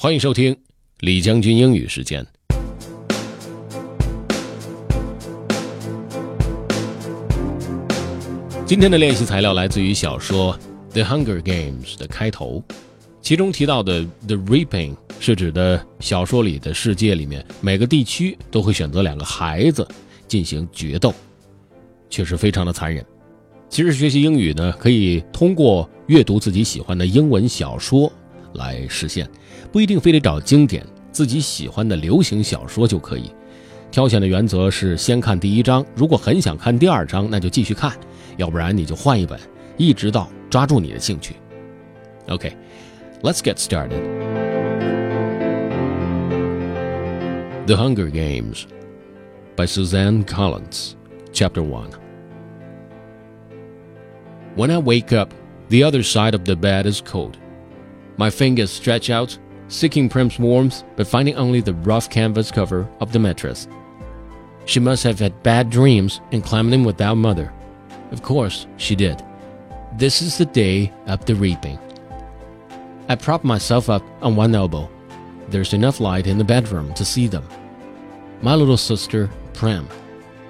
欢迎收听李将军英语时间。今天的练习材料来自于小说《The Hunger Games》的开头，其中提到的 “the reaping” 是指的小说里的世界里面每个地区都会选择两个孩子进行决斗，确实非常的残忍。其实学习英语呢，可以通过阅读自己喜欢的英文小说。来实现，不一定非得找经典，自己喜欢的流行小说就可以。挑选的原则是先看第一章，如果很想看第二章，那就继续看，要不然你就换一本，一直到抓住你的兴趣。OK，let's get started. The Hunger Games by Suzanne Collins, Chapter 1. When I wake up, the other side of the bed is cold. My fingers stretch out, seeking Prim's warmth, but finding only the rough canvas cover of the mattress. She must have had bad dreams and climbed in without mother. Of course, she did. This is the day of the reaping. I prop myself up on one elbow. There's enough light in the bedroom to see them. My little sister, Prim,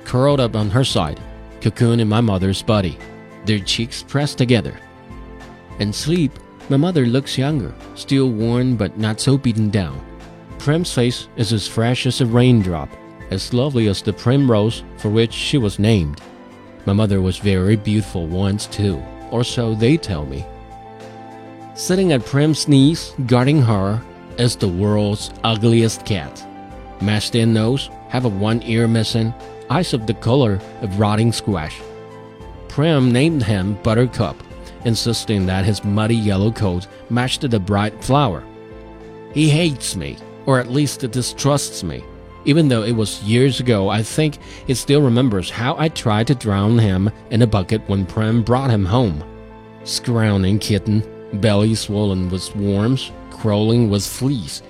curled up on her side, cocoon in my mother's body, their cheeks pressed together. And sleep my mother looks younger, still worn but not so beaten down. Prim's face is as fresh as a raindrop, as lovely as the primrose for which she was named. My mother was very beautiful once too, or so they tell me. Sitting at Prim's knees, guarding her, is the world's ugliest cat. Mashed in nose, have a one ear missing, eyes of the color of rotting squash. Prim named him Buttercup insisting that his muddy yellow coat matched the bright flower. He hates me, or at least distrusts me. Even though it was years ago, I think he still remembers how I tried to drown him in a bucket when Prim brought him home. Scrowning kitten, belly swollen with worms, crawling with fleas.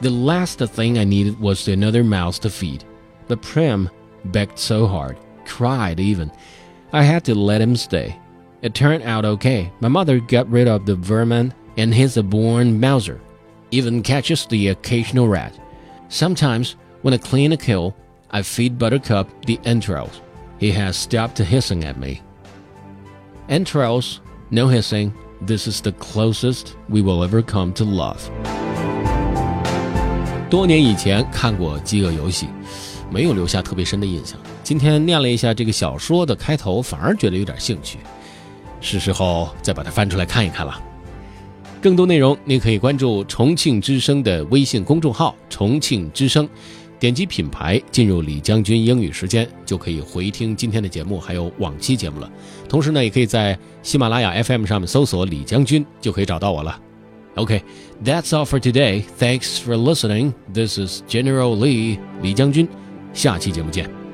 The last thing I needed was another mouse to feed. But Prim begged so hard, cried even. I had to let him stay. It turned out okay. My mother got rid of the vermin and his born Mauser, even catches the occasional rat. Sometimes, when I clean a kill, I feed Buttercup the entrails. He has stopped hissing at me. Entrails, no hissing. This is the closest we will ever come to love. 多年以前看过《饥饿游戏》，没有留下特别深的印象。今天念了一下这个小说的开头，反而觉得有点兴趣。 是时候再把它翻出来看一看了。更多内容，您可以关注重庆之声的微信公众号“重庆之声”，点击品牌进入李将军英语时间，就可以回听今天的节目，还有往期节目了。同时呢，也可以在喜马拉雅 FM 上面搜索“李将军”，就可以找到我了。OK，That's all for today. Thanks for listening. This is General Lee 李将军。下期节目见。